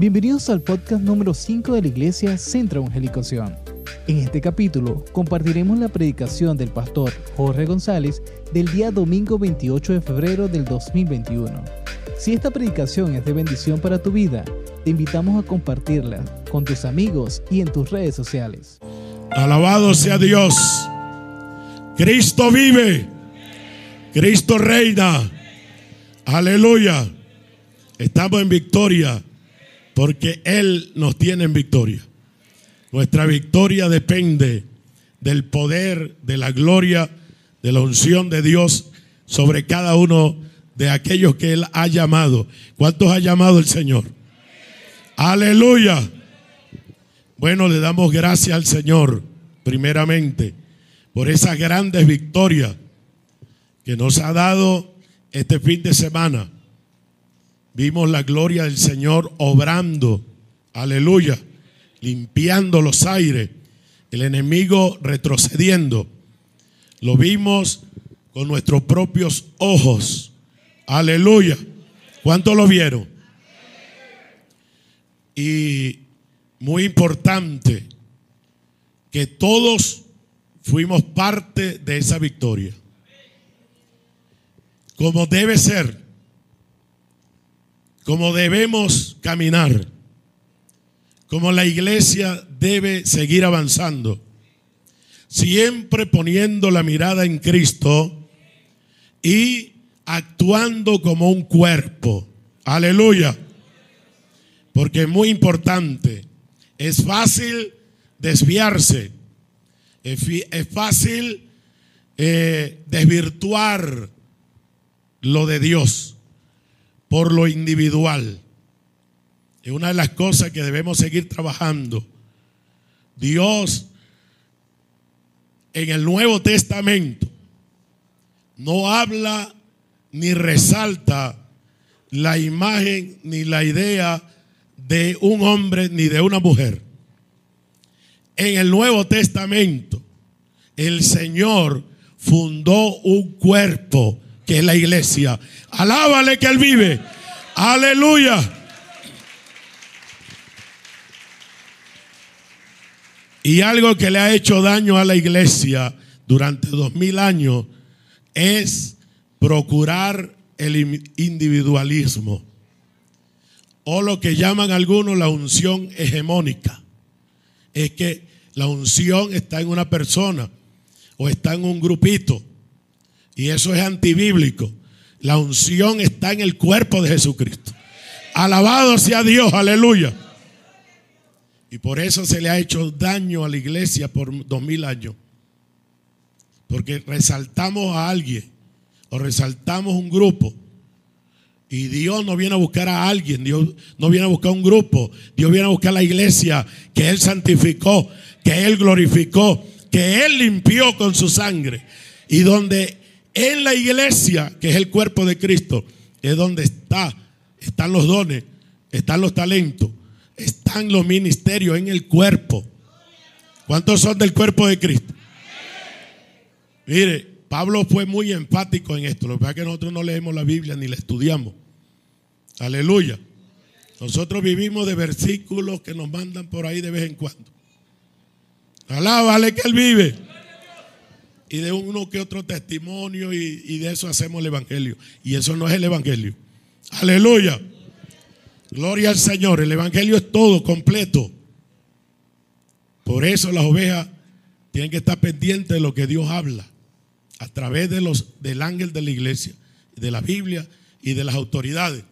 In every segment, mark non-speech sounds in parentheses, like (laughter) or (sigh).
Bienvenidos al podcast número 5 de la Iglesia Centro Evangelicación. En este capítulo compartiremos la predicación del pastor Jorge González del día domingo 28 de febrero del 2021. Si esta predicación es de bendición para tu vida, te invitamos a compartirla con tus amigos y en tus redes sociales. Alabado sea Dios. Cristo vive. Cristo reina. Aleluya. Estamos en victoria porque Él nos tiene en victoria. Nuestra victoria depende del poder, de la gloria, de la unción de Dios sobre cada uno de aquellos que Él ha llamado. ¿Cuántos ha llamado el Señor? Aleluya. Bueno, le damos gracias al Señor, primeramente, por esas grandes victorias que nos ha dado este fin de semana. Vimos la gloria del Señor obrando, aleluya, limpiando los aires, el enemigo retrocediendo. Lo vimos con nuestros propios ojos, aleluya. ¿Cuántos lo vieron? Y muy importante que todos fuimos parte de esa victoria. Como debe ser, como debemos caminar, como la iglesia debe seguir avanzando, siempre poniendo la mirada en Cristo y actuando como un cuerpo. Aleluya. Porque es muy importante. Es fácil desviarse. Es, fácil eh, desvirtuar lo de Dios por lo individual. Es una de las cosas que debemos seguir trabajando. Dios en el Nuevo Testamento no habla ni resalta la imagen ni la idea de un hombre ni de una mujer. En el Nuevo Testamento, el Señor fundó un cuerpo que es la iglesia. Alábale que Él vive. Aleluya. Y algo que le ha hecho daño a la iglesia durante dos mil años es procurar el individualismo o lo que llaman algunos la unción hegemónica. Es que la unción está en una persona o está en un grupito y eso es antibíblico. La unción está en el cuerpo de Jesucristo. Alabado sea Dios, aleluya. Y por eso se le ha hecho daño a la iglesia por dos mil años. Porque resaltamos a alguien o resaltamos un grupo. Y Dios no viene a buscar a alguien, Dios no viene a buscar un grupo, Dios viene a buscar a la iglesia que Él santificó, que Él glorificó, que Él limpió con su sangre. Y donde en la iglesia, que es el cuerpo de Cristo, es donde está, están los dones, están los talentos, están los ministerios en el cuerpo. ¿Cuántos son del cuerpo de Cristo? Mire, Pablo fue muy enfático en esto. Lo que pasa es que nosotros no leemos la Biblia ni la estudiamos. Aleluya. Nosotros vivimos de versículos que nos mandan por ahí de vez en cuando. Alábale que Él vive y de uno que otro testimonio y, de eso hacemos el Evangelio. Y eso no es el Evangelio. Aleluya. Gloria al Señor. El Evangelio es todo, completo. Por eso las ovejas tienen que estar pendientes de lo que Dios habla a través de los, del ángel de la iglesia, de la Biblia y de las autoridades.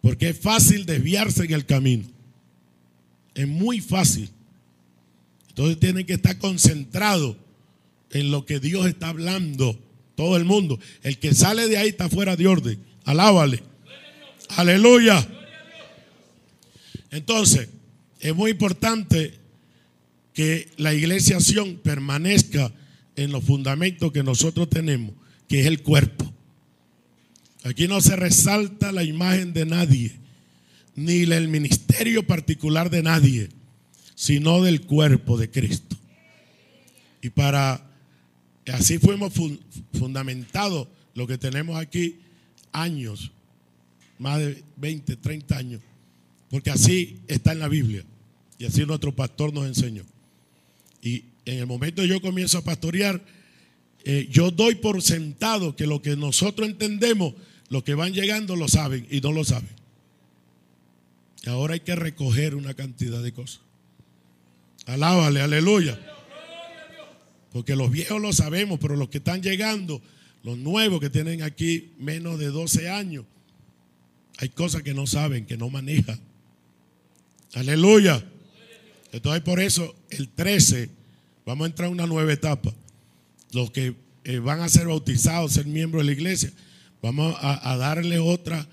Porque es fácil desviarse en el camino. Es muy fácil. Entonces tienen que estar concentrados en lo que Dios está hablando. Todo el mundo. El que sale de ahí está fuera de orden. Alábale. Aleluya. Entonces, es muy importante que la iglesia permanezca en los fundamentos que nosotros tenemos, que es el cuerpo. Aquí no se resalta la imagen de nadie, ni el ministerio particular de nadie, sino del cuerpo de Cristo. Y para Así fuimos fundamentados lo que tenemos aquí años, más de 20, 30 años, Porque así está en la Biblia. Y así nuestro pastor nos enseñó. Y en el momento que yo comienzo a pastorear, eh, yo doy por sentado que lo que nosotros entendemos, los que van llegando lo saben y no lo saben. Ahora hay que recoger una cantidad de cosas. Alábale, aleluya. Porque los viejos lo sabemos, pero los que están llegando, los nuevos que tienen aquí menos de 12 años, hay cosas que no saben, que no manejan. Aleluya. Entonces por eso el 13 vamos a entrar a una nueva etapa. Los que eh, van a ser bautizados, ser miembros de la iglesia, vamos a, a darle otra,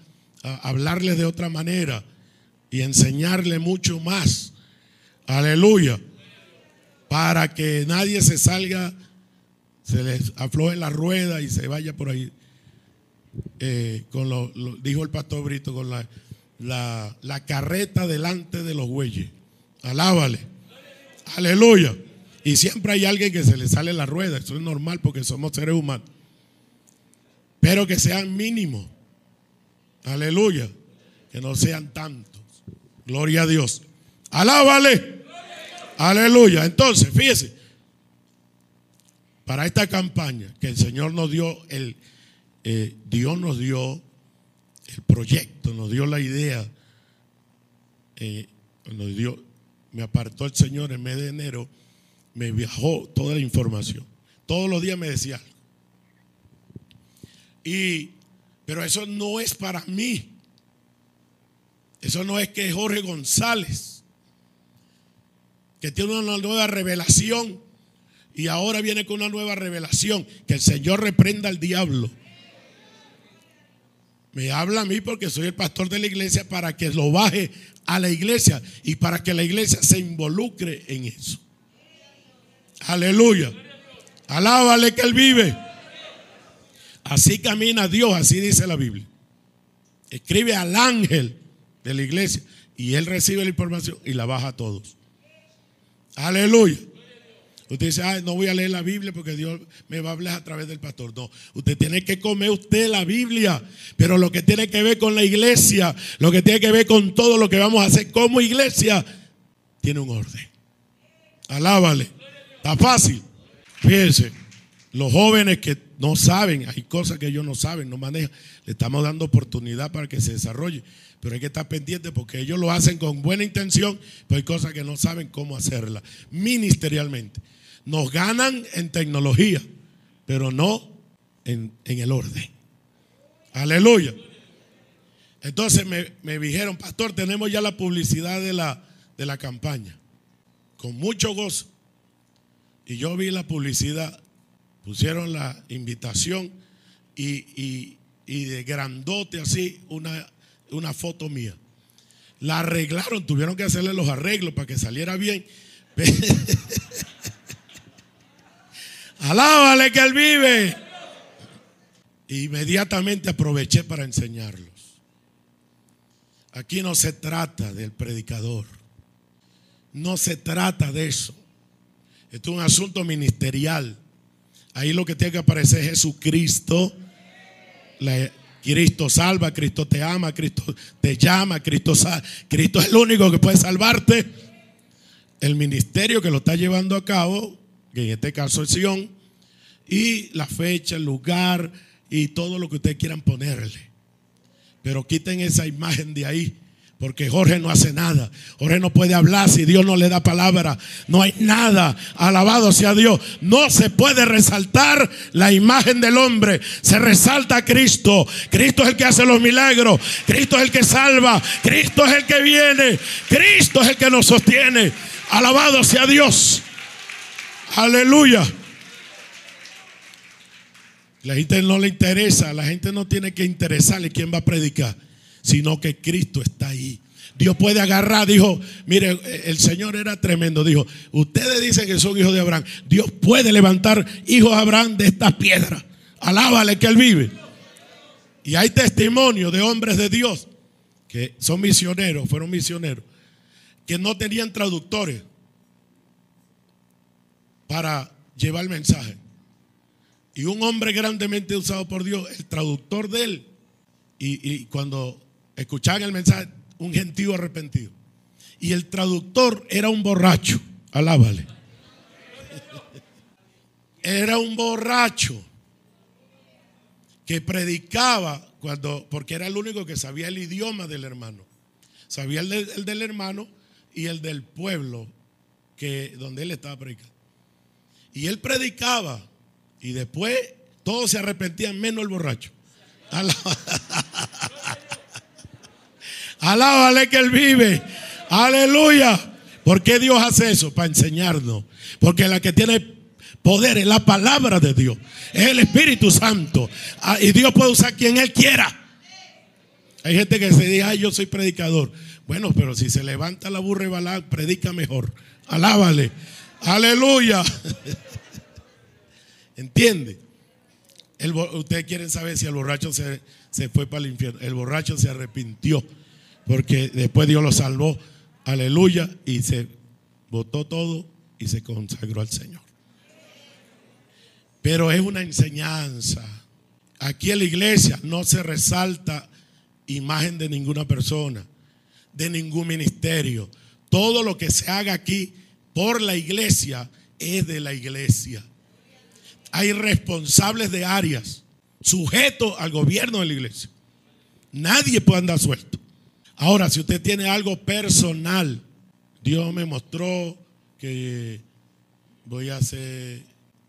a hablarles de otra manera y enseñarle mucho más. Aleluya. Para que nadie se salga, se les afloje la rueda y se vaya por ahí. Eh, con lo, dijo el pastor Brito, con la, la, la carreta delante de los bueyes. Alábale. Aleluya. Y siempre hay alguien que se le sale la rueda. Eso es normal porque somos seres humanos. Pero que sean mínimos. Aleluya. Que no sean tantos. Gloria a Dios. Alábale. Aleluya. Entonces, fíjese. Para esta campaña que el Señor nos dio, el, eh, Dios nos dio el proyecto, nos dio la idea, eh, nos dio, me apartó el Señor en mes de enero, me viajó toda la información. Todos los días me decía algo. Y, pero eso no es para mí. Eso no es que Jorge González, que tiene una nueva revelación y ahora viene con una nueva revelación, que el Señor reprenda al diablo. Me habla a mí porque soy el pastor de la iglesia para que lo baje a la iglesia y para que la iglesia se involucre en eso. Aleluya. Alábale que Él vive. Así camina Dios, así dice la Biblia. Escribe al ángel de la iglesia y él recibe la información y la baja a todos. Aleluya. Usted dice, no voy a leer la Biblia porque Dios me va a hablar a través del pastor. No, usted tiene que comer usted la Biblia, pero lo que tiene que ver con la iglesia, lo que tiene que ver con todo lo que vamos a hacer como iglesia, tiene un orden. Alábale. Está fácil. Fíjense, los jóvenes que no saben, hay cosas que ellos no saben, no manejan, le estamos dando oportunidad para que se desarrolle. Pero hay que estar pendiente porque ellos lo hacen con buena intención, pero hay cosas que no saben cómo hacerla ministerialmente. Nos ganan en tecnología, pero no en, el orden. Aleluya. Entonces me, dijeron, pastor, tenemos ya la publicidad de la, de la campaña. Con mucho gozo. Y yo vi la publicidad, pusieron la invitación y, y de grandote así una, una foto mía. La arreglaron, tuvieron que hacerle los arreglos para que saliera bien. (laughs) Alábale que Él vive. Inmediatamente aproveché para enseñarlos. Aquí no se trata del predicador. No se trata de eso. Esto es un asunto ministerial. Ahí lo que tiene que aparecer es Jesucristo. Cristo salva, Cristo te ama, Cristo te llama, Cristo, Cristo es el único que puede salvarte. El ministerio que lo está llevando a cabo, que en este caso es Sion, y la fecha, el lugar y todo lo que ustedes quieran ponerle. Pero quiten esa imagen de ahí porque Jorge no hace nada. Jorge no puede hablar si Dios no le da palabra. No hay nada. Alabado sea Dios. No se puede resaltar la imagen del hombre. Se resalta a Cristo. Cristo es el que hace los milagros. Cristo es el que salva. Cristo es el que viene. Cristo es el que nos sostiene. Alabado sea Dios. Aleluya. La gente no le interesa. La gente no tiene que interesarle quién va a predicar sino que Cristo está ahí. Dios puede agarrar, dijo, mire, el Señor era tremendo, dijo, ustedes dicen que son hijos de Abraham, Dios puede levantar hijos de Abraham de estas piedras. Alábale que Él vive. Y hay testimonio de hombres de Dios que son misioneros, fueron misioneros, que no tenían traductores para llevar el mensaje. Y un hombre grandemente usado por Dios, el traductor de él, y, y cuando escuchaban el mensaje, un gentío arrepentido. Y el traductor era un borracho. Alábale. Era un borracho que predicaba cuando, porque era el único que sabía el idioma del hermano. Sabía el, el del hermano y el del pueblo que, donde él estaba predicando. Y él predicaba y después todos se arrepentían menos el borracho. Alábale que él vive. Aleluya. ¿Por qué Dios hace eso? Para enseñarnos. Porque la que tiene poder es la palabra de Dios. Es el Espíritu Santo. Ah, y Dios puede usar quien Él quiera. Hay gente que se dice, ay, yo soy predicador. Bueno, pero si se levanta la burra y predica mejor. Alábale. Aleluya. (laughs) ¿Entiende? ustedes quieren saber si el borracho se, se fue para el infierno. El borracho se arrepintió porque después Dios lo salvó. Aleluya. Y se botó todo y se consagró al Señor. Pero es una enseñanza. Aquí en la iglesia no se resalta imagen de ninguna persona, de ningún ministerio. Todo lo que se haga aquí por la iglesia es de la iglesia. Hay responsables de áreas, sujetos al gobierno de la iglesia. Nadie puede andar suelto. Ahora, si usted tiene algo personal, Dios me mostró que voy a hacer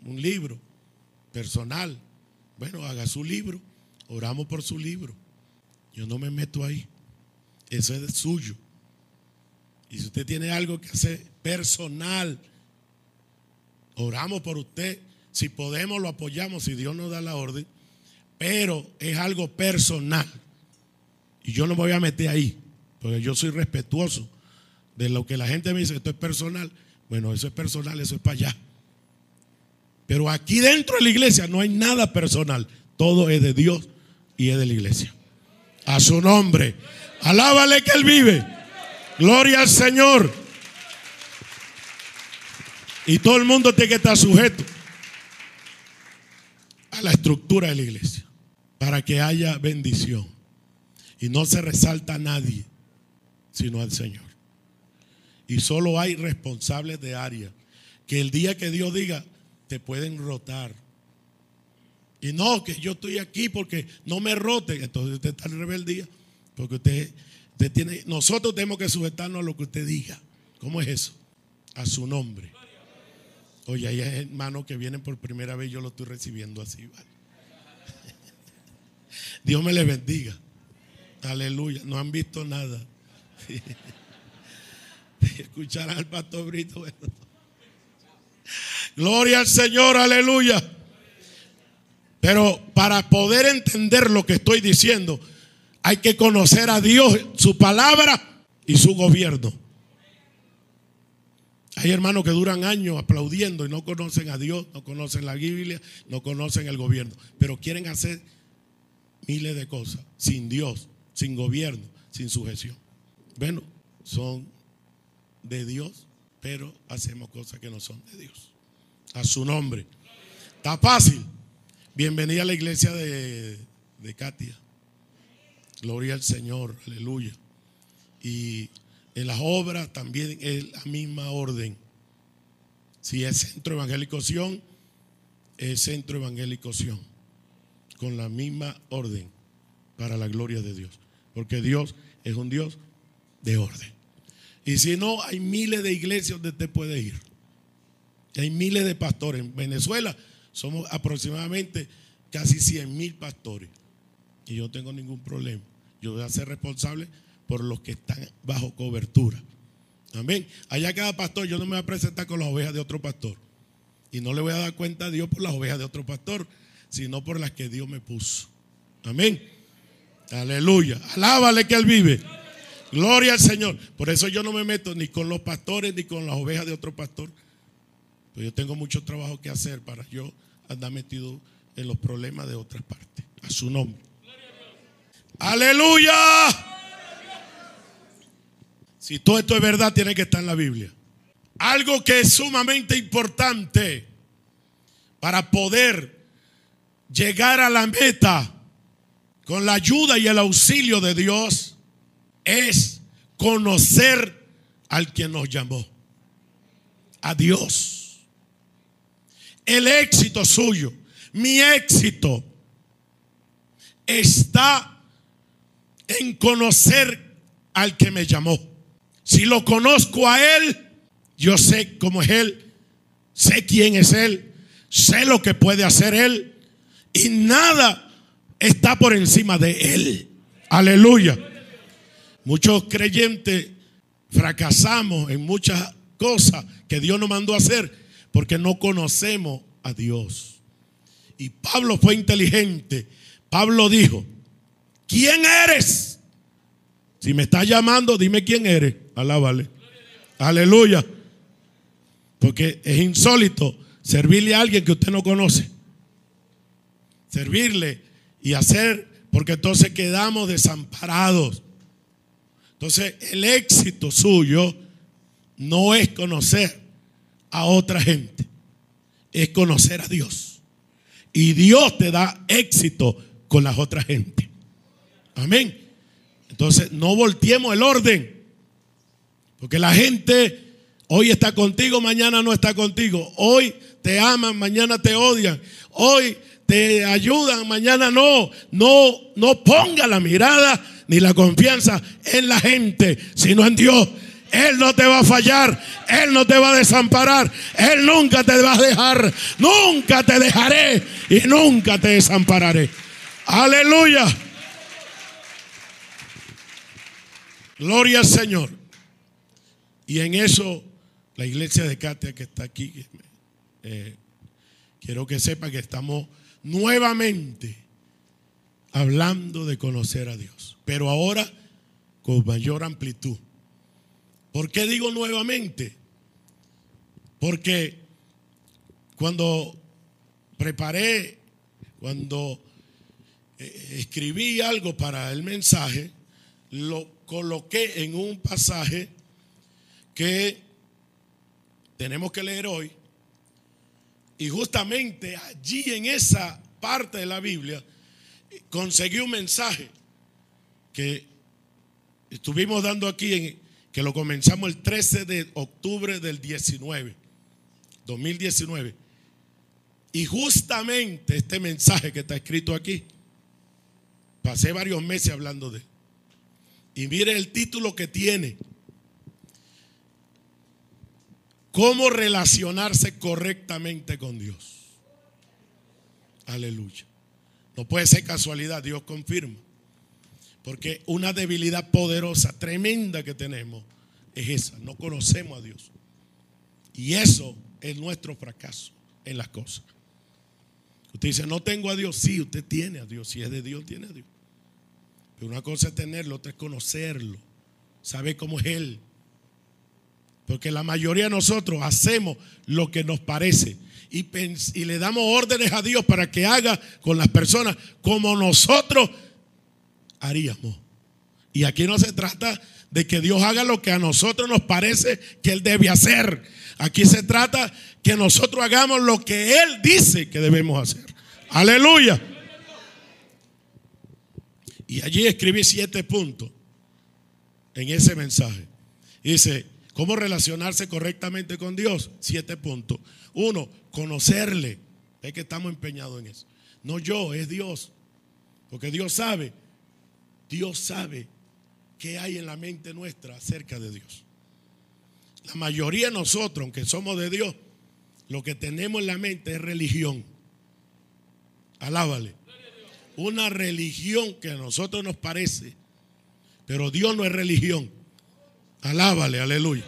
un libro personal. Bueno, haga su libro, oramos por su libro. Yo no me meto ahí. Eso es suyo. Y si usted tiene algo que hacer personal, oramos por usted. Si podemos, lo apoyamos, si Dios nos da la orden. Pero es algo personal. Y yo no me voy a meter ahí, porque yo soy respetuoso de lo que la gente me dice, esto es personal. Bueno, eso es personal, eso es para allá. Pero aquí dentro de la iglesia no hay nada personal. Todo es de Dios y es de la iglesia. A su nombre. Alábale que Él vive. Gloria al Señor. Y todo el mundo tiene que estar sujeto a la estructura de la iglesia para que haya bendición. Y no se resalta a nadie, sino al Señor. Y solo hay responsables de área. Que el día que Dios diga, te pueden rotar. Y no, que yo estoy aquí porque no me roten. Entonces usted está en rebeldía. Porque usted, tiene, nosotros tenemos que sujetarnos a lo que usted diga. ¿Cómo es eso? A su nombre. Oye, hay hermanos que vienen por primera vez, yo lo estoy recibiendo así. (laughs) Dios me les bendiga. Aleluya. No han visto nada. (laughs) Escucharán al pastor Brito. Gloria al Señor, aleluya. Pero para poder entender lo que estoy diciendo, hay que conocer a Dios, su palabra y su gobierno. Hay hermanos que duran años aplaudiendo y no conocen a Dios, no conocen la Biblia, no conocen el gobierno, pero quieren hacer miles de cosas sin Dios sin gobierno, sin sujeción. Bueno, son de Dios, pero hacemos cosas que no son de Dios. A su nombre. Está fácil. Bienvenida a la iglesia de, de Katia. Gloria al Señor, aleluya. Y en las obras también es la misma orden. Si es centro evangélico Sion, es centro evangélico Sion. Con la misma orden para la gloria de Dios. Porque Dios es un Dios de orden. Y si no, hay miles de iglesias donde usted puede ir. Hay miles de pastores. En Venezuela somos aproximadamente casi 100 mil pastores. Y yo no tengo ningún problema. Yo voy a ser responsable por los que están bajo cobertura. Amén. Allá cada pastor, yo no me voy a presentar con las ovejas de otro pastor. Y no le voy a dar cuenta a Dios por las ovejas de otro pastor, sino por las que Dios me puso. Amén. Aleluya. Alábale que Él vive. Gloria al Señor. Por eso yo no me meto ni con los pastores ni con las ovejas de otro pastor. Pues yo tengo mucho trabajo que hacer para yo andar metido en los problemas de otras partes. A su nombre. Aleluya. Si todo esto es verdad, tiene que estar en la Biblia. Algo que es sumamente importante para poder llegar a la meta con la ayuda y el auxilio de Dios es conocer al que nos llamó, a Dios. El éxito suyo, mi éxito, está en conocer al que me llamó. Si lo conozco a Él, yo sé cómo es Él, sé quién es Él, sé lo que puede hacer Él y nada está por encima de Él. Aleluya. Muchos creyentes fracasamos en muchas cosas que Dios nos mandó a hacer porque no conocemos a Dios. Y Pablo fue inteligente. Pablo dijo, ¿quién eres? Si me estás llamando, dime quién eres. Alábale. Aleluya. Porque es insólito servirle a alguien que usted no conoce. Servirle y hacer, porque entonces quedamos desamparados. Entonces el éxito suyo no es conocer a otra gente, es conocer a Dios. Y Dios te da éxito con las otras gente. Amén. Entonces no volteemos el orden. Porque la gente hoy está contigo, mañana no está contigo. Hoy te aman, mañana te odian. Hoy te ayudan, mañana no. No, no ponga la mirada ni la confianza en la gente, sino en Dios. Él no te va a fallar, Él no te va a desamparar, Él nunca te va a dejar, nunca te dejaré y nunca te desampararé. Aleluya. Gloria al Señor. Y en eso, la iglesia de Katia que está aquí, eh, quiero que sepa que estamos nuevamente hablando de conocer a Dios, pero ahora con mayor amplitud. ¿Por qué digo nuevamente? Porque cuando preparé, cuando eh, escribí algo para el mensaje, lo coloqué en un pasaje que tenemos que leer hoy. Y justamente allí en esa parte de la Biblia conseguí un mensaje que estuvimos dando aquí, en, que lo comenzamos el 13 de octubre del 19, 2019. Y justamente este mensaje que está escrito aquí, pasé varios meses hablando de él. Y mire el título que tiene. Cómo relacionarse correctamente con Dios. Aleluya. No puede ser casualidad, Dios confirma. Porque una debilidad poderosa, tremenda que tenemos, es esa. No conocemos a Dios. Y eso es nuestro fracaso en las cosas. Usted dice, no tengo a Dios. Sí, usted tiene a Dios. Si es de Dios, tiene a Dios. Pero una cosa es tenerlo, otra es conocerlo. Saber cómo es Él. Porque la mayoría de nosotros hacemos lo que nos parece y, le damos órdenes a Dios para que haga con las personas como nosotros haríamos. Y aquí no se trata de que Dios haga lo que a nosotros nos parece que Él debe hacer. Aquí se trata que nosotros hagamos lo que Él dice que debemos hacer. Aleluya. Y allí escribí siete puntos en ese mensaje. Dice, ¿Cómo relacionarse correctamente con Dios? Siete puntos. Uno, conocerle. Es que estamos empeñados en eso. No yo, es Dios. Porque Dios sabe, Dios sabe qué hay en la mente nuestra acerca de Dios. La mayoría de nosotros, aunque somos de Dios, lo que tenemos en la mente es religión. Alábale. Una religión que a nosotros nos parece, pero Dios no es religión. Alábale, aleluya.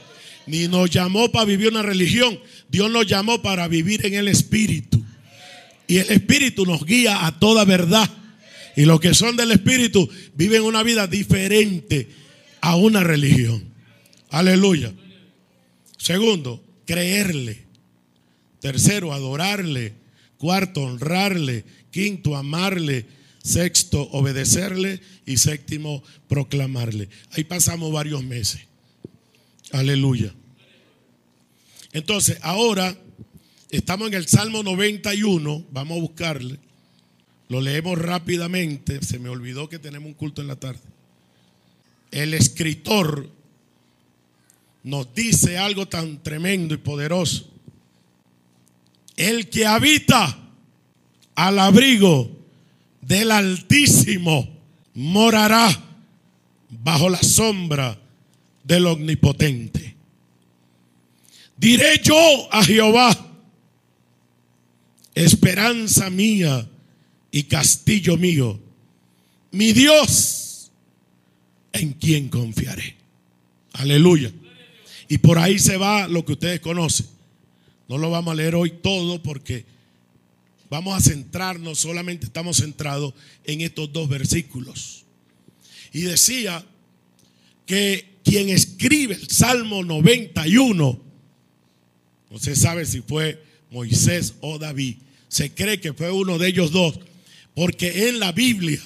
Ni nos llamó para vivir una religión. Dios nos llamó para vivir en el Espíritu. Y el Espíritu nos guía a toda verdad. Y los que son del Espíritu viven una vida diferente a una religión. Aleluya. Segundo, creerle. Tercero, adorarle. Cuarto, honrarle. Quinto, amarle. Sexto, obedecerle. Y séptimo, proclamarle. Ahí pasamos varios meses. Aleluya. Entonces, ahora estamos en el Salmo 91, vamos a buscarle. Lo leemos rápidamente, se me olvidó que tenemos un culto en la tarde. El escritor nos dice algo tan tremendo y poderoso. El que habita al abrigo del Altísimo morará bajo la sombra del Omnipotente. Diré yo a Jehová, esperanza mía y castillo mío, mi Dios, en quien confiaré. Aleluya. Y por ahí se va lo que ustedes conocen. No lo vamos a leer hoy todo porque vamos a centrarnos, solamente estamos centrados en estos dos versículos. Y decía que quien escribe el Salmo 91, no se sabe si fue Moisés o David, se cree que fue uno de ellos dos, porque en la Biblia,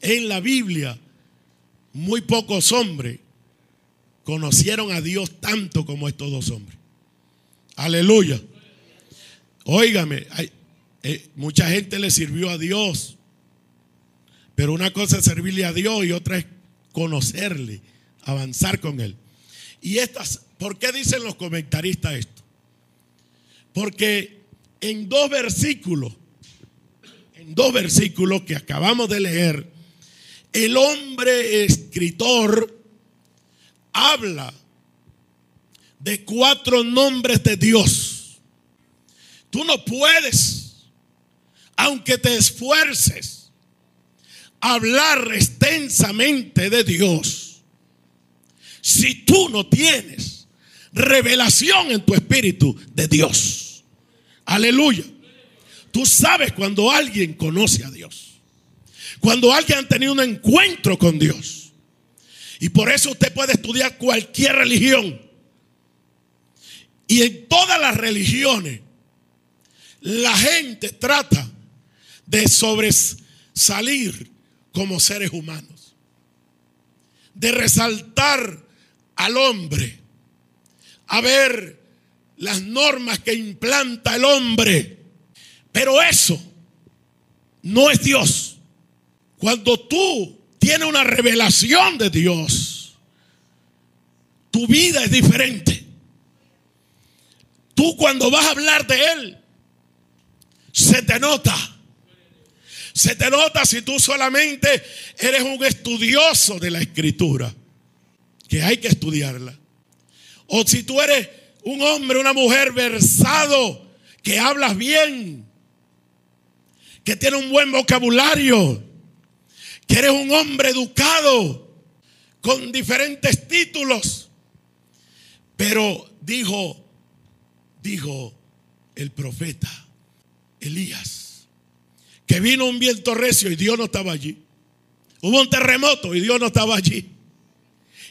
en la Biblia, muy pocos hombres conocieron a Dios tanto como estos dos hombres. Aleluya. Óigame, eh, mucha gente le sirvió a Dios, pero una cosa es servirle a Dios y otra es conocerle, avanzar con él. Y estas, ¿por qué dicen los comentaristas esto? Porque en dos versículos, en dos versículos que acabamos de leer, el hombre escritor habla de cuatro nombres de Dios. Tú no puedes, aunque te esfuerces, hablar extensamente de Dios si tú no tienes revelación en tu espíritu de Dios. Aleluya. Tú sabes cuando alguien conoce a Dios. Cuando alguien ha tenido un encuentro con Dios. Y por eso usted puede estudiar cualquier religión y en todas las religiones, la gente trata de sobresalir como seres humanos, de resaltar al hombre, a ver las normas que implanta el hombre. Pero eso no es Dios. Cuando tú tienes una revelación de Dios, tu vida es diferente. Tú cuando vas a hablar de Él, se te nota. Se te nota si tú solamente eres un estudioso de la escritura, que hay que estudiarla. O si tú eres un hombre, una mujer versado, que hablas bien, que tiene un buen vocabulario, que eres un hombre educado, con diferentes títulos. Pero dijo dijo el profeta Elías, que vino un viento recio y Dios no estaba allí. Hubo un terremoto y Dios no estaba allí.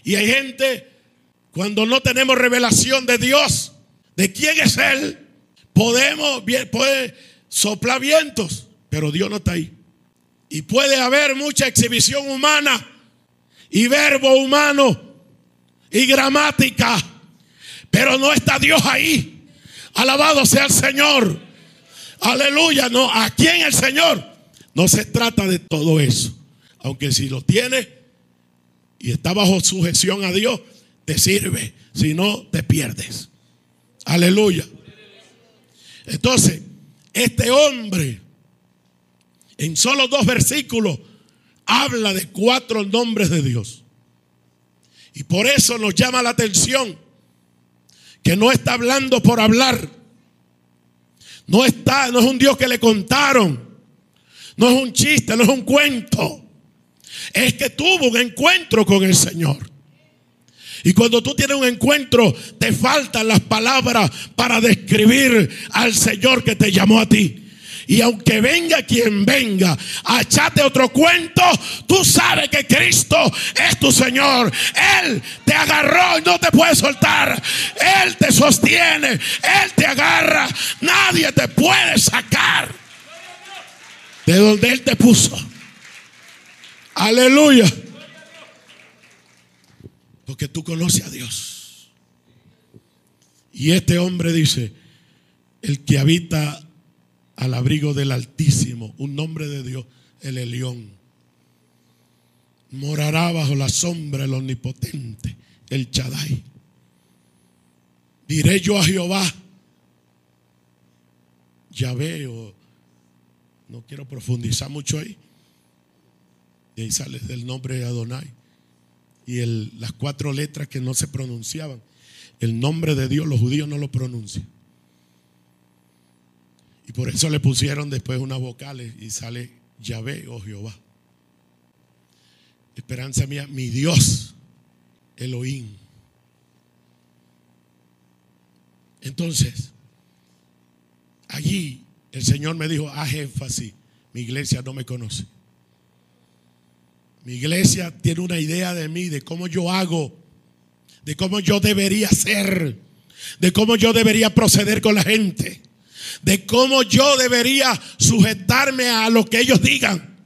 Y hay gente, cuando no tenemos revelación de Dios, de quién es Él, podemos, puede soplar vientos, pero Dios no está ahí. Y puede haber mucha exhibición humana y verbo humano y gramática, pero no está Dios ahí. Alabado sea el Señor. Aleluya. No, aquí en el Señor no se trata de todo eso. Aunque si lo tiene y está bajo sujeción a Dios, te sirve. Si no, te pierdes. Aleluya. Entonces, este hombre, en solo dos versículos, habla de cuatro nombres de Dios. Y por eso nos llama la atención que no está hablando por hablar. No está, no es un Dios que le contaron. No es un chiste, no es un cuento. Es que tuvo un encuentro con el Señor. Y cuando tú tienes un encuentro, te faltan las palabras para describir al Señor que te llamó a ti. Y aunque venga quien venga a echarte otro cuento, tú sabes que Cristo es tu Señor. Él te agarró y no te puede soltar. Él te sostiene. Él te agarra. Nadie te puede sacar de donde Él te puso. Aleluya. Porque tú conoces a Dios. Y este hombre dice, el que habita al abrigo del Altísimo, un nombre de Dios, el Elión. Morará bajo la sombra del Omnipotente, el Chadai. Diré yo a Jehová, ya veo, no quiero profundizar mucho ahí. Y ahí sale del nombre de Adonai. Y el, las cuatro letras que no se pronunciaban. El nombre de Dios, los judíos no lo pronuncian. Y por eso le pusieron después unas vocales y sale Yahvé o Jehová. Esperanza mía, mi Dios, Elohim. Entonces, allí el Señor me dijo, haz énfasis, mi iglesia no me conoce. Mi iglesia tiene una idea de mí, de cómo yo hago, de cómo yo debería ser, de cómo yo debería proceder con la gente, de cómo yo debería sujetarme a lo que ellos digan.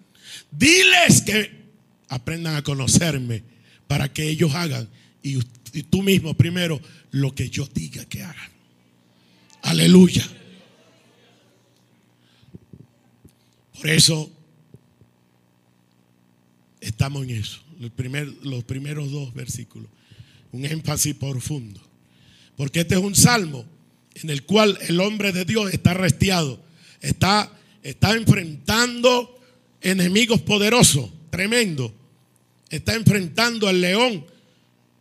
Diles que aprendan a conocerme para que ellos hagan y, y tú mismo primero lo que yo diga que hagan. Aleluya. Por eso estamos en eso. los primeros dos versículos. Un énfasis profundo. Porque este es un salmo en el cual el hombre de Dios está restiado. Está, está enfrentando enemigos poderosos, tremendo. Está enfrentando al león,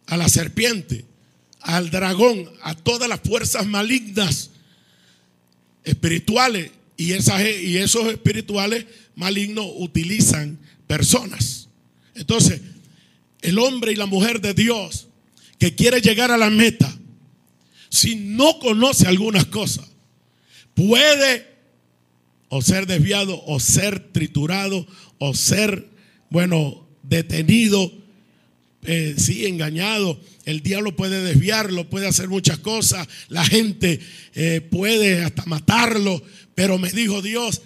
a la serpiente, al dragón, a todas las fuerzas malignas espirituales. Y, esas, y esos espirituales malignos utilizan personas. Entonces, el hombre y la mujer de Dios que quiere llegar a la meta, si no conoce algunas cosas, puede o ser desviado o ser triturado o ser, bueno, detenido, eh, sí, engañado. El diablo puede desviarlo, puede hacer muchas cosas. La gente eh, puede hasta matarlo. Pero me dijo Dios,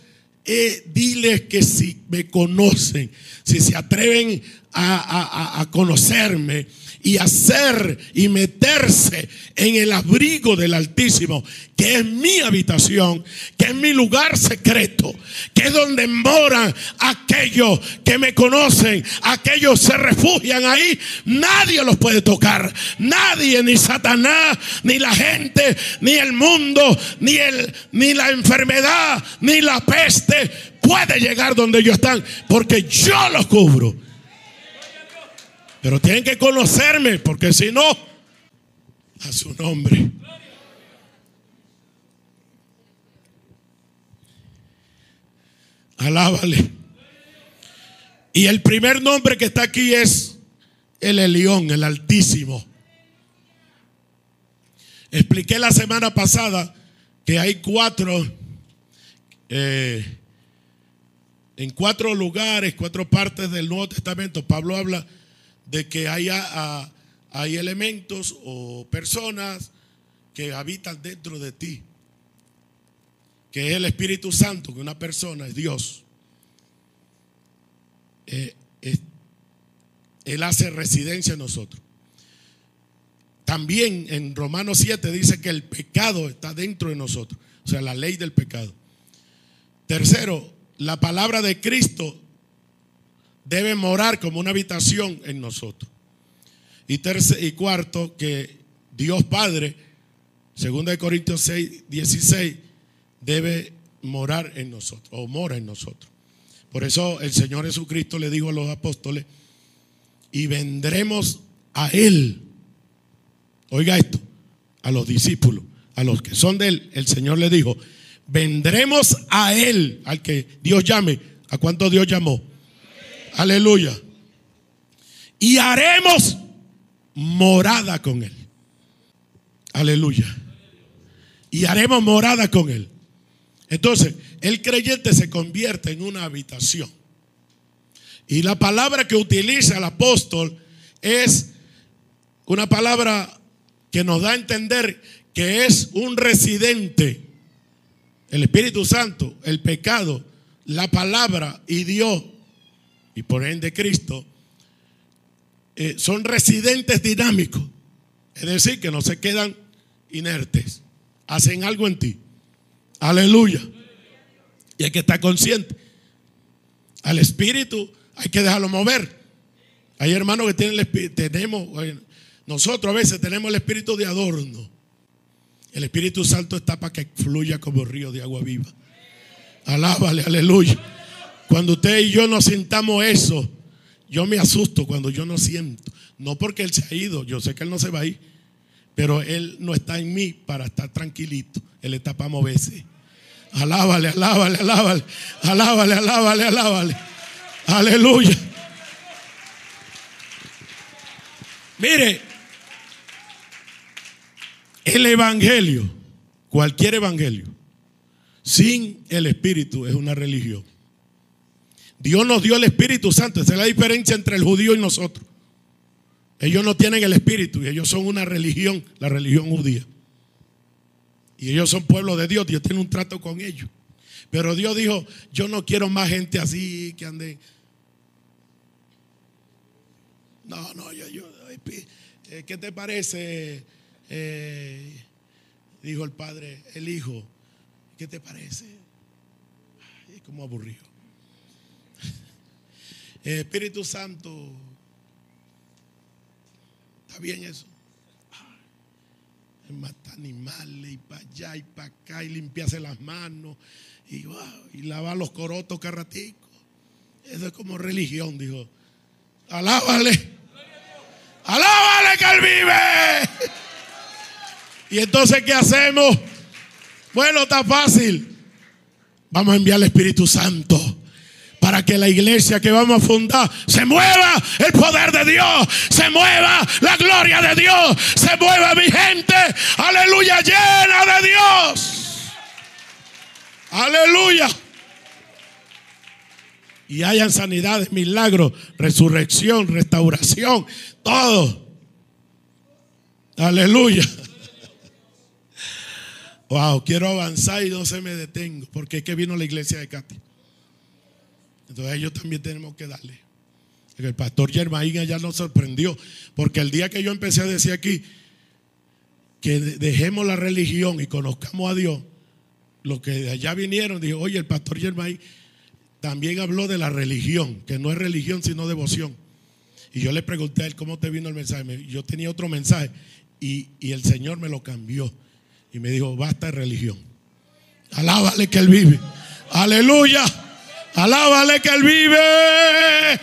eh, diles que si me conocen, si se atreven a, conocerme y hacer y meterse en el abrigo del Altísimo, que es mi habitación, que es mi lugar secreto, que es donde moran aquellos que me conocen, aquellos se refugian ahí, nadie los puede tocar, nadie, ni Satanás, ni la gente, ni el mundo, ni, el, ni la enfermedad, ni la peste puede llegar donde ellos están, porque yo los cubro. Pero tienen que conocerme, porque si no, a su nombre. Alábale. Y el primer nombre que está aquí es el Elión, el Altísimo. Expliqué la semana pasada que hay cuatro eh, en cuatro lugares, cuatro partes del Nuevo Testamento, Pablo habla de que hay elementos o personas que habitan dentro de ti, que es el Espíritu Santo, que una persona es Dios. Eh, él hace residencia en nosotros. También en Romanos 7 dice que el pecado está dentro de nosotros, o sea, la ley del pecado. Tercero, la palabra de Cristo debe morar como una habitación en nosotros. Y, tercer, y cuarto, que Dios Padre, segunda de Corintios 6, 16, debe morar en nosotros, o mora en nosotros. Por eso el Señor Jesucristo le dijo a los apóstoles, y vendremos a Él. Oiga esto, a los discípulos, a los que son de Él, el Señor le dijo, vendremos a Él, al que Dios llame. ¿A cuánto Dios llamó? Aleluya. Y haremos morada con Él. Aleluya. Y haremos morada con Él. Entonces, el creyente se convierte en una habitación. Y la palabra que utiliza el apóstol es una palabra que nos da a entender que es un residente el Espíritu Santo, el pecado, la palabra y Dios, y por ende Cristo, eh, son residentes dinámicos. Es decir, que no se quedan inertes, hacen algo en ti. Aleluya. Y hay que estar consciente. Al Espíritu hay que dejarlo mover. Hay hermanos que tienen el Espíritu, tenemos, nosotros a veces tenemos el Espíritu de adorno. El Espíritu Santo está para que fluya como río de agua viva. Alábale, aleluya. Cuando usted y yo nos sintamos eso, yo me asusto cuando yo no siento. No porque Él se ha ido, yo sé que Él no se va a ir, pero Él no está en mí para estar tranquilito. Él está para moverse. Alábale, alábale, alábale, alábale, alábale, alábale. Aleluya. Mire, el Evangelio, cualquier Evangelio, sin el Espíritu es una religión. Dios nos dio el Espíritu Santo. Esa es la diferencia entre el judío y nosotros. Ellos no tienen el Espíritu y ellos son una religión, la religión judía. Y ellos son pueblo de Dios. Dios tiene un trato con ellos. Pero Dios dijo, yo no quiero más gente así que ande. No, no, yo, yo, eh, ¿qué te parece? Eh, dijo el padre, el hijo, ¿qué te parece? Es como aburrido. Espíritu Santo, ¿está bien eso? Matar animales y para allá y para acá y limpiarse las manos y, y lavar los corotos carraticos. Eso es como religión, dijo. Alábale. Alábale que él vive. Y entonces, ¿qué hacemos? Bueno, está fácil. Vamos a enviar al Espíritu Santo para que la iglesia que vamos a fundar se mueva el poder de Dios, se mueva la gloria de Dios, se mueva mi gente, aleluya, llena de Dios. Aleluya. Y hayan sanidades, milagros, resurrección, restauración, todo. Aleluya. Wow, quiero avanzar y no se me detengo, porque es que vino la iglesia de Katy. Entonces ellos también tenemos que darle. El pastor Germain ya nos sorprendió, porque el día que yo empecé a decir aquí que dejemos la religión y conozcamos a Dios, los que de allá vinieron, dijo, oye, el pastor Germain también habló de la religión, que no es religión sino devoción. Y yo le pregunté a él cómo te vino el mensaje. Yo tenía otro mensaje y, y el Señor me lo cambió. Y me dijo, basta de religión. Alábale que Él vive. Aleluya. Alábale que Él vive.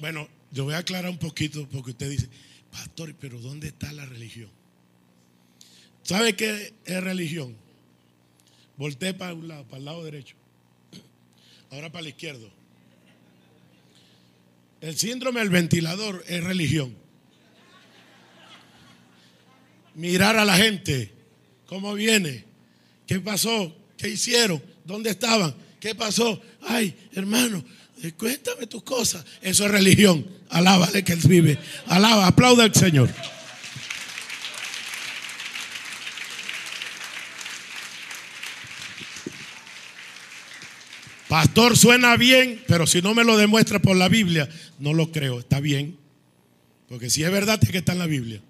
Bueno, yo voy a aclarar un poquito porque usted dice, pastor, pero ¿dónde está la religión? ¿Sabe qué es religión? Volté para un lado, para el lado derecho. Ahora para la izquierda. El síndrome del ventilador es religión. Mirar a la gente, cómo viene, qué pasó, qué hicieron, dónde estaban, qué pasó. Ay, hermano, eh, cuéntame tus cosas. Eso es religión. Alábale que Él vive. Alaba, aplauda al Señor. Pastor, suena bien, pero si no me lo demuestra por la Biblia, no lo creo. Está bien. Porque si es verdad, tiene que estar en la Biblia.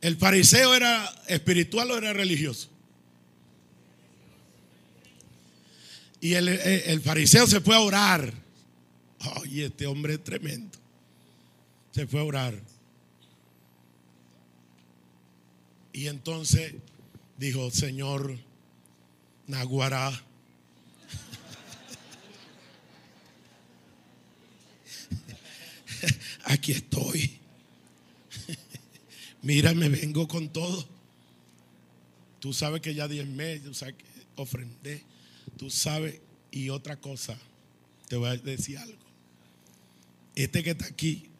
¿El fariseo era espiritual o era religioso? Y el, el, fariseo se fue a orar. Ay, este hombre es tremendo. Se fue a orar. Y entonces dijo, Señor, Naguará (laughs) aquí estoy. Mira, me vengo con todo. Tú sabes que ya diezmé, tú sabes que ofrendé, tú sabes. Y otra cosa, te voy a decir algo. Este que está aquí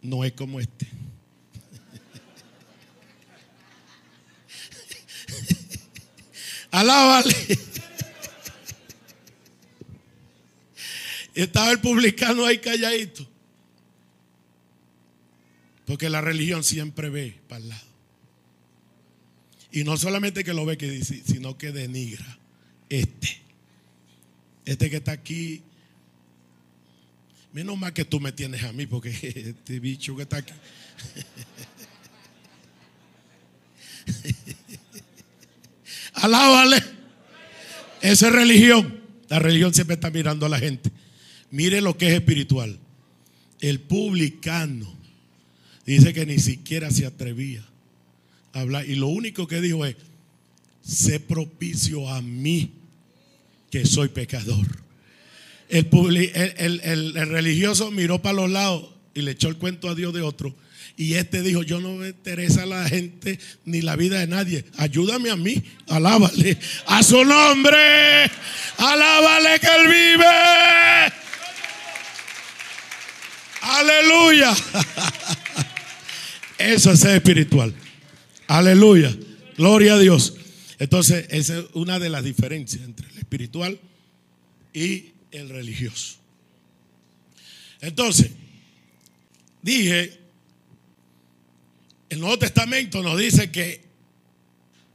no es como este. (laughs) Alábale. Estaba el publicano ahí calladito. Porque la religión siempre ve para el lado. Y no solamente que lo ve, que sino que denigra. Este. Este que está aquí. Menos mal que tú me tienes a mí, porque (laughs) este bicho que está aquí. (laughs) Alábale. Esa es religión. La religión siempre está mirando a la gente. Mire lo que es espiritual. El publicano dice que ni siquiera se atrevía a hablar. Y lo único que dijo es, sé propicio a mí, que soy pecador. El, el, religioso miró para los lados y le echó el cuento a Dios de otro. Y este dijo, yo no me interesa la gente ni la vida de nadie. Ayúdame a mí, alábale a su nombre. Alábale que él vive. Aleluya. (laughs) Eso es espiritual. Aleluya. Gloria a Dios. Entonces, esa es una de las diferencias entre el espiritual y el religioso. Entonces, dije, el Nuevo Testamento nos dice que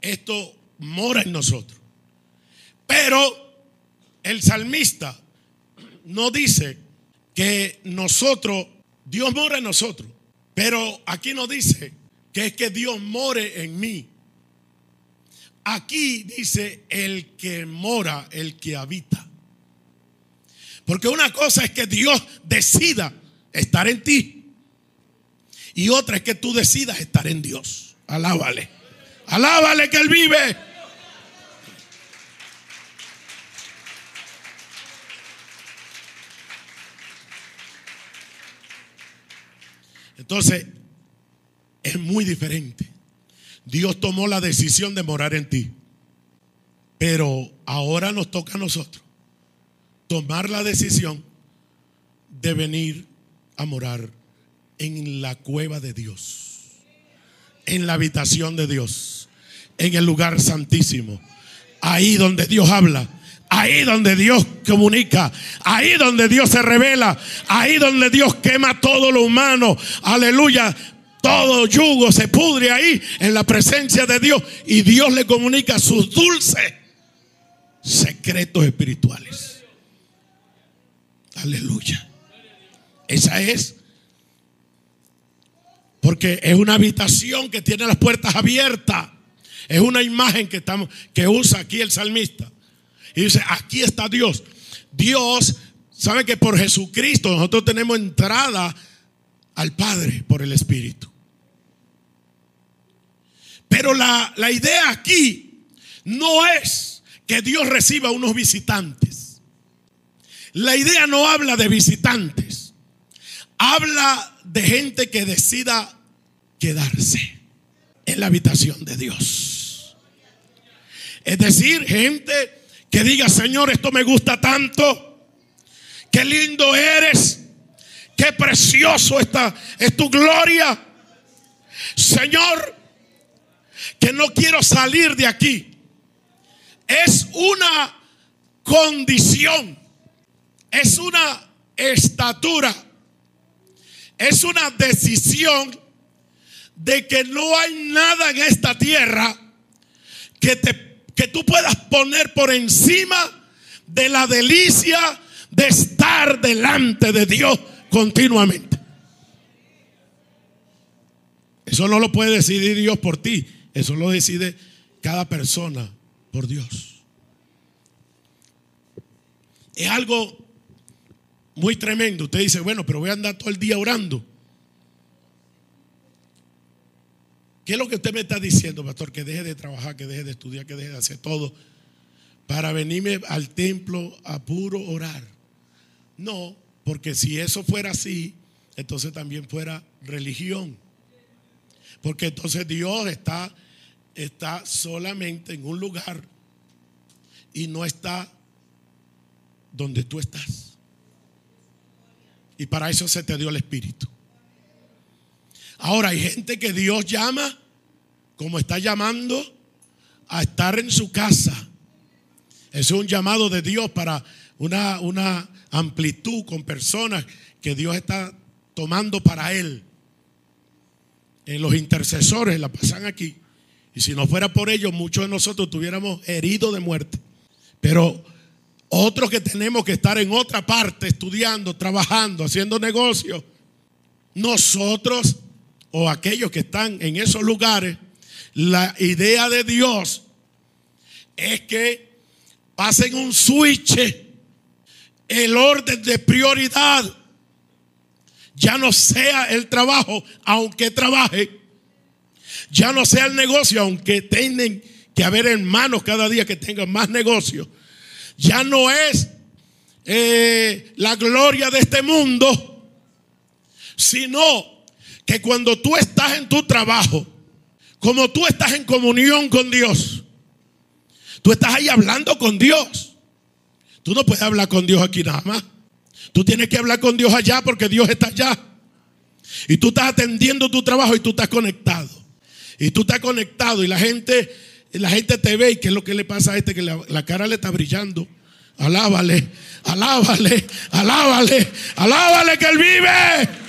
esto mora en nosotros. Pero el salmista no dice que nosotros, Dios mora en nosotros. Pero aquí nos dice que es que Dios more en mí. Aquí dice el que mora, el que habita. Porque una cosa es que Dios decida estar en ti. Y otra es que tú decidas estar en Dios. Alábale. Alábale que Él vive. Entonces, es muy diferente. Dios tomó la decisión de morar en ti. Pero ahora nos toca a nosotros tomar la decisión de venir a morar en la cueva de Dios, en la habitación de Dios, en el lugar santísimo, ahí donde Dios habla, ahí donde Dios comunica, ahí donde Dios se revela, ahí donde Dios quema todo lo humano, aleluya. Todo yugo se pudre ahí en la presencia de Dios y Dios le comunica sus dulces secretos espirituales. Aleluya. Esa es. Porque es una habitación que tiene las puertas abiertas. Es una imagen que, que usa aquí el salmista. Y dice, aquí está Dios. Dios sabe que por Jesucristo nosotros tenemos entrada al Padre por el Espíritu. Pero la, la idea aquí no es que Dios reciba unos visitantes. La idea no habla de visitantes, habla de gente que decida quedarse en la habitación de Dios. Es decir, gente que diga, Señor, esto me gusta tanto, qué lindo eres, qué precioso está, es tu gloria. Señor, que no quiero salir de aquí. Es una condición es una estatura, es una decisión de que no hay nada en esta tierra que, te, que tú puedas poner por encima de la delicia de estar delante de Dios continuamente. Eso no lo puede decidir Dios por ti, eso lo decide cada persona por Dios. Es algo muy tremendo. Usted dice, bueno, pero voy a andar todo el día orando. ¿Qué es lo que usted me está diciendo, pastor? Que deje de trabajar, que deje de estudiar, que deje de hacer todo para venirme al templo a puro orar. No, porque si eso fuera así, entonces también fuera religión. Porque entonces Dios está, está solamente en un lugar y no está donde tú estás. Y para eso se te dio el Espíritu. Ahora hay gente que Dios llama, como está llamando, a estar en su casa. Es un llamado de Dios para una, una amplitud con personas que Dios está tomando para Él. En los intercesores la pasan aquí. Y si no fuera por ellos, muchos de nosotros estuviéramos heridos de muerte. Pero otros que tenemos que estar en otra parte estudiando, trabajando, haciendo negocios. Nosotros o aquellos que están en esos lugares, la idea de Dios es que pasen un switch el orden de prioridad. Ya no sea el trabajo, aunque trabaje, ya no sea el negocio, aunque tienen que haber hermanos cada día que tengan más negocio, ya no es eh, la gloria de este mundo, sino que cuando tú estás en tu trabajo, como tú estás en comunión con Dios, tú estás ahí hablando con Dios. Tú no puedes hablar con Dios aquí nada más. Tú tienes que hablar con Dios allá porque Dios está allá. Y tú estás atendiendo tu trabajo y tú estás conectado. Y tú estás conectado y la gente, la gente te ve y qué es lo que le pasa a este que la, la cara le está brillando. Alábale, alábale, alábale, alábale que él vive.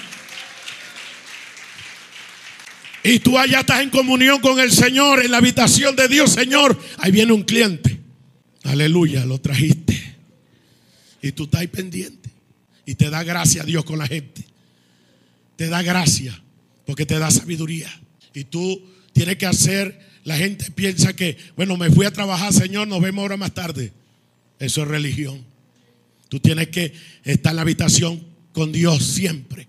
Y tú allá estás en comunión con el Señor, en la habitación de Dios, Señor. Ahí viene un cliente. Aleluya, lo trajiste. Y tú estás ahí pendiente. Y te da gracia Dios con la gente. Te da gracia porque te da sabiduría. Y tú tienes que hacer, la gente piensa que, bueno, me fui a trabajar, Señor, nos vemos ahora más tarde. Eso es religión. Tú tienes que estar en la habitación con Dios siempre.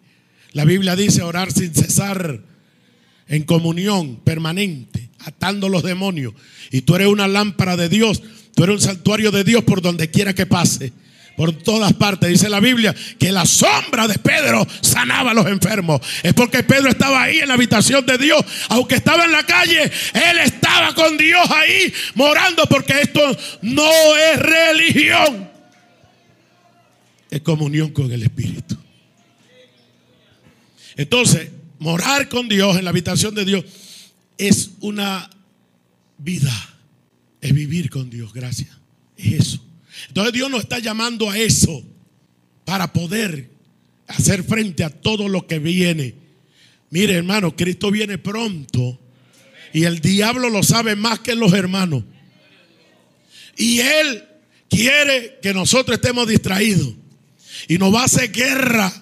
La Biblia dice orar sin cesar en comunión permanente, atando los demonios. Y tú eres una lámpara de Dios, tú eres un santuario de Dios por donde quiera que pase. Por todas partes. Dice la Biblia que la sombra de Pedro sanaba a los enfermos. Es porque Pedro estaba ahí en la habitación de Dios. Aunque estaba en la calle, él estaba con Dios ahí morando porque esto no es religión. Es comunión con el Espíritu. Entonces, morar con Dios en la habitación de Dios es una vida. Es vivir con Dios, gracias. Es eso. Entonces Dios nos está llamando a eso para poder hacer frente a todo lo que viene. Mire, hermano, Cristo viene pronto y el diablo lo sabe más que los hermanos. Y él quiere que nosotros estemos distraídos y nos va a hacer guerra.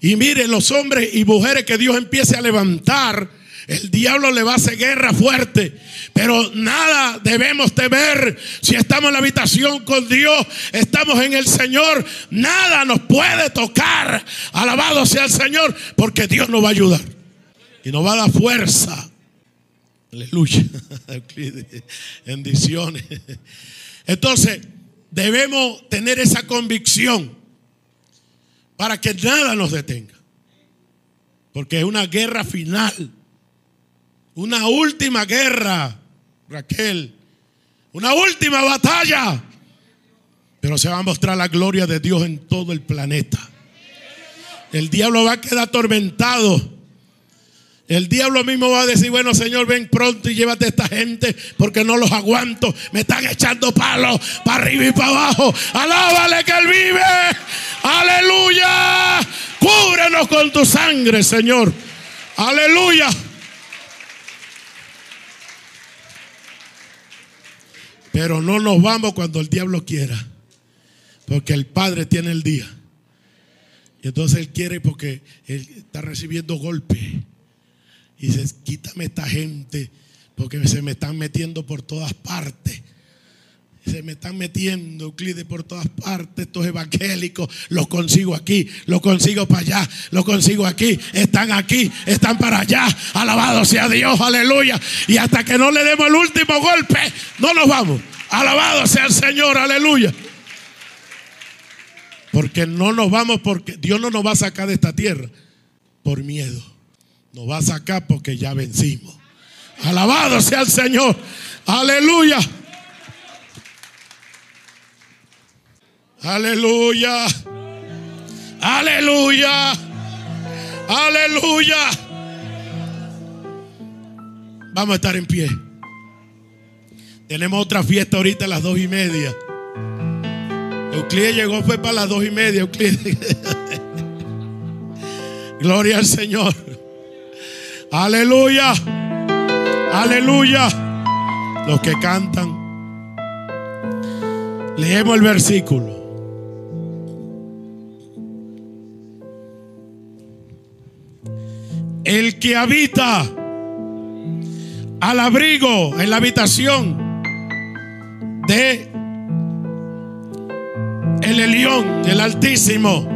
Y mire, los hombres y mujeres que Dios empiece a levantar el diablo le va a hacer guerra fuerte. Pero nada debemos temer. Si estamos en la habitación con Dios, estamos en el Señor, nada nos puede tocar. Alabado sea el Señor, porque Dios nos va a ayudar. Y nos va a dar fuerza. Aleluya. (laughs) Bendiciones. Entonces, debemos tener esa convicción para que nada nos detenga. Porque es una guerra final. Una última guerra, Raquel. Una última batalla. Pero se va a mostrar la gloria de Dios en todo el planeta. El diablo va a quedar atormentado. El diablo mismo va a decir, bueno Señor, ven pronto y llévate a esta gente porque no los aguanto. Me están echando palos para arriba y para abajo. Alábale que Él vive. Aleluya. Cúbrenos con tu sangre, Señor. Aleluya. Pero no nos vamos cuando el diablo quiera. Porque el Padre tiene el día. Y entonces Él quiere porque Él está recibiendo golpes. Y dice, quítame esta gente porque se me están metiendo por todas partes. Se me están metiendo, Euclides, por todas partes. Estos evangélicos los consigo aquí, los consigo para allá, los consigo aquí. Están aquí, están para allá. Alabado sea Dios, aleluya. Y hasta que no le demos el último golpe, no nos vamos. Alabado sea el Señor, aleluya. Porque no nos vamos, porque Dios no nos va a sacar de esta tierra por miedo. Nos va a sacar porque ya vencimos. Alabado sea el Señor, aleluya. Aleluya. Aleluya. Aleluya. Vamos a estar en pie. Tenemos otra fiesta ahorita a las dos y media. Euclides llegó, fue para las dos y media. Euclides. (laughs) Gloria al Señor. Aleluya. Aleluya. Los que cantan. Leemos el versículo. El que habita al abrigo en la habitación de el Elión, el Altísimo.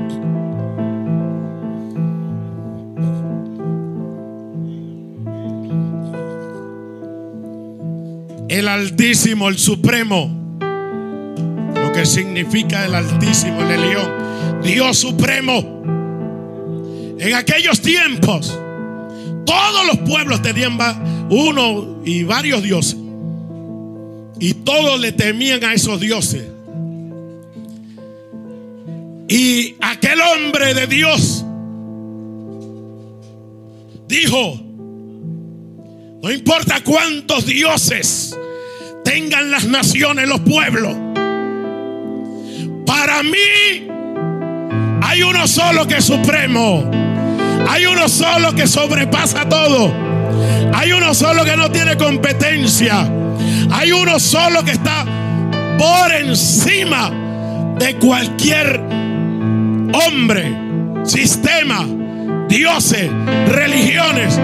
El Altísimo, el Supremo. Lo que significa el Altísimo, el Elión. Dios Supremo. En aquellos tiempos, todos los pueblos tenían uno y varios dioses. Y todos le temían a esos dioses. Y aquel hombre de Dios dijo, no importa cuántos dioses tengan las naciones, los pueblos, para mí hay uno solo que es supremo. Hay uno solo que sobrepasa todo. Hay uno solo que no tiene competencia. Hay uno solo que está por encima de cualquier hombre, sistema, dioses, religiones.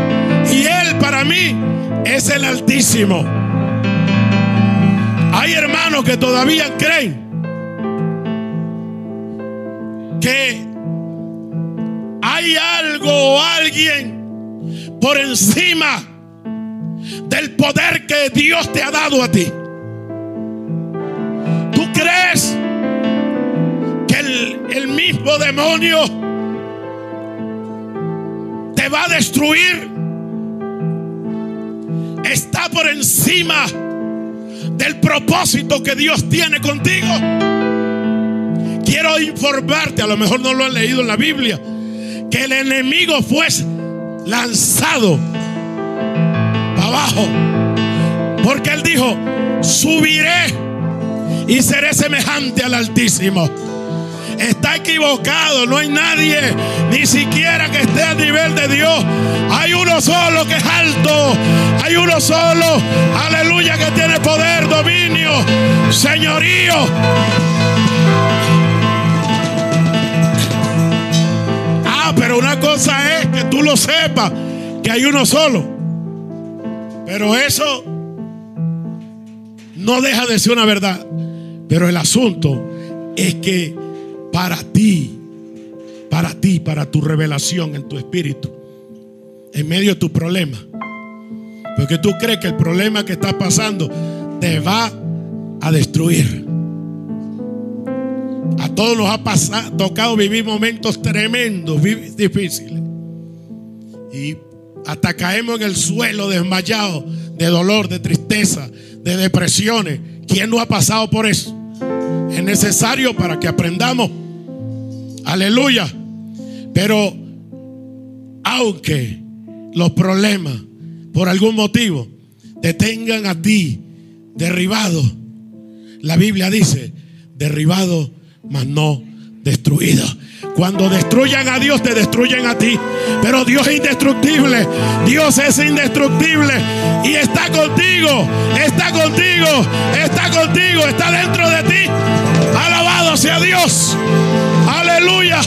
Y Él para mí es el Altísimo. Hay hermanos que todavía creen que hay algo o alguien por encima del poder que Dios te ha dado a ti. ¿Tú crees que el, mismo demonio va a destruir? Está por encima del propósito que Dios tiene contigo. Quiero informarte, a lo mejor no lo han leído en la Biblia, que el enemigo fue lanzado para abajo. Porque él dijo, subiré y seré semejante al Altísimo. Está equivocado, no hay nadie, ni siquiera que esté a nivel de Dios. Hay uno solo que es alto, hay uno solo, aleluya, que tiene poder, dominio, señorío. pero una cosa es que tú lo sepas, que hay uno solo. Pero eso no deja de ser una verdad. Pero el asunto es que para ti, para ti, para tu revelación en tu espíritu, en medio de tu problema, porque tú crees que el problema que está pasando te va a destruir. A todos nos ha tocado vivir momentos tremendos, difíciles. Y hasta caemos en el suelo desmayado de dolor, de tristeza, de depresiones. ¿Quién no ha pasado por eso? Es necesario para que aprendamos. Aleluya. Pero aunque los problemas por algún motivo te tengan a ti derribado, la Biblia dice, derribado mas no destruido. Cuando destruyan a Dios, te destruyen a ti. Pero Dios es indestructible. Dios es indestructible. Y está contigo. Está contigo. Está contigo. Está dentro de ti. Alabado sea Dios. Aleluya.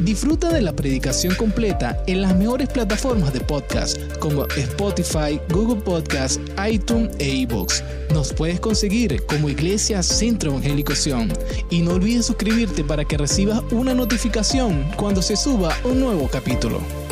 Disfruta de la predicación completa en las mejores plataformas de podcast como Spotify, Google Podcast, iTunes e iBooks. Nos puedes conseguir como Iglesia Centro Evangélico Sion. Y no olvides suscribirte para que recibas una notificación cuando se suba un nuevo capítulo.